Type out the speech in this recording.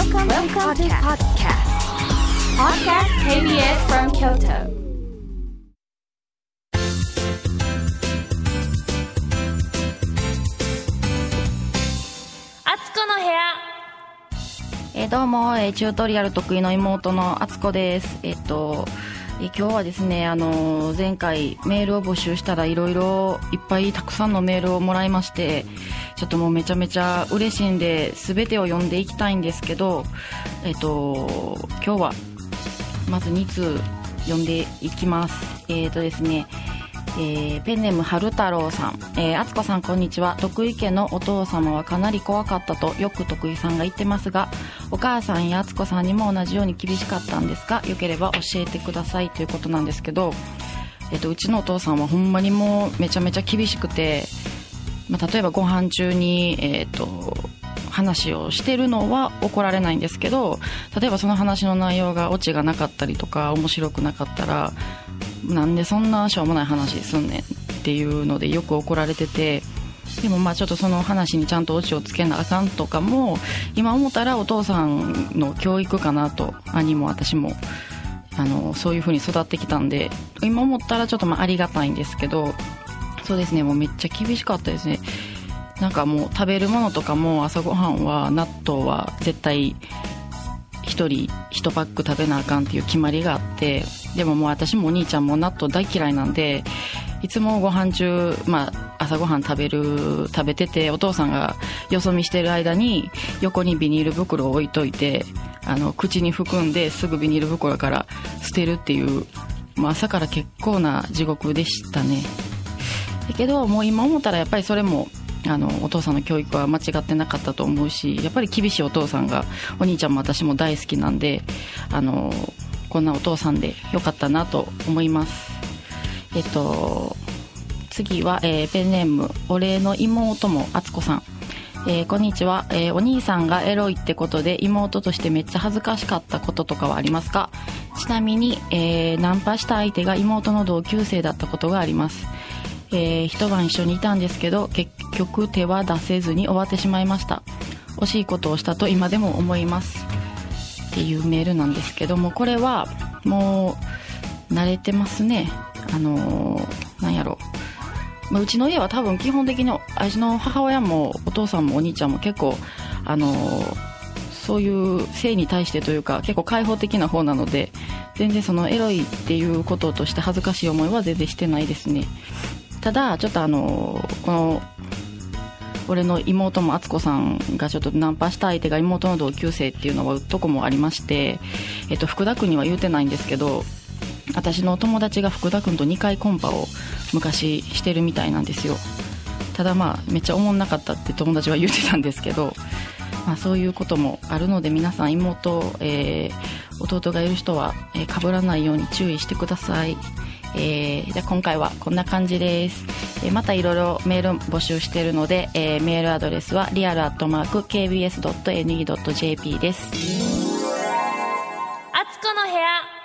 Welcome, Welcome to podcast. Podcast KBS from Kyoto. あつこの部屋えーどうも、えーチュートリアル得意の妹のあつこです。えっ、と、えー今日はですね、あのー前回メールを募集したらいろいろいっぱいたくさんのメールをもらいまして、ちょっともうめちゃめちゃ嬉しいんで、すべてを読んでいきたいんですけど、えっ、と、今日はまず2通読んでいきます。えっ、とですね、えーペンネーム春太郎さん、えー、あつこさんこんにちは。徳井家のお父様はかなり怖かったとよく徳井さんが言ってますがお母さんやあつこさんにも同じように厳しかったんですかよければ教えてください。ということなんですけど、えっとうちのお父さんはほんまにもうめちゃめちゃ厳しくて、まあ、例えばご飯中に、えっと話をしてるのは怒られないんですけど例えばその話の内容がオチがなかったりとか面白くなかったらなんでそんなしょうもない話すんねんっていうのでよく怒られててでもまあちょっとその話にちゃんとオチをつけなあかんとかも今思ったらお父さんの教育かなと兄も私もあのそういう風に育ってきたんで今思ったらちょっとまあありがたいんですけどそうですね。もうめっちゃ厳しかったですね。なんかもう食べるものとかも朝ごはんは納豆は絶対1人1パック食べなあかんっていう決まりがあってでももう私もお兄ちゃんも納豆大嫌いなんでいつもご飯中、まあ、朝ごはん食べる食べててお父さんがよそ見してる間に横にビニール袋を置いといてあの口に含んですぐビニール袋から捨てるっていう、まあ、朝から結構な地獄でしたね。だけどもう今思ったらやっぱりそれもあのお父さんの教育は間違ってなかったと思うしやっぱり厳しいお父さんがお兄ちゃんも私も大好きなんであのこんなお父さんでよかったなと思います。えっと次は、えーペンネームお礼の妹もあつこさん。えーこんにちは、えーお兄さんがエロいってことで妹としてめっちゃ恥ずかしかったこととかはありますか？ちなみに、えーナンパした相手が妹の同級生だったことがあります。えー一晩一緒にいたんですけど結局手は出せずに終わってしまいました。惜しいことをしたと今でも思います。っていうメールなんですけどもこれはもう慣れてますね。あのーなんやろ。まあうちの家は多分基本的に私の母親もお父さんもお兄ちゃんも結構あのそういう性に対してというか結構開放的な方なので全然そのエロいっていうこととして恥ずかしい思いは全然してないですね。ただちょっとあのこの俺の妹も敦子さんがちょっとナンパした相手が妹の同級生っていうのはとこもありまして、えっと、福田君には言うてないんですけど私の友達が福田君と2回コンパを昔してるみたいなんですよ。ただまあめっちゃおもんなかったって友達は言ってたんですけど、まあ、そういうこともあるので皆さん妹、えー弟がいる人は、えー被らないように注意してください。えーじゃ今回はこんな感じです、えーまたいろいろメール募集してるので、えーメールアドレスはリアルアットマーク KBS.NE.JP です。あつこの部屋。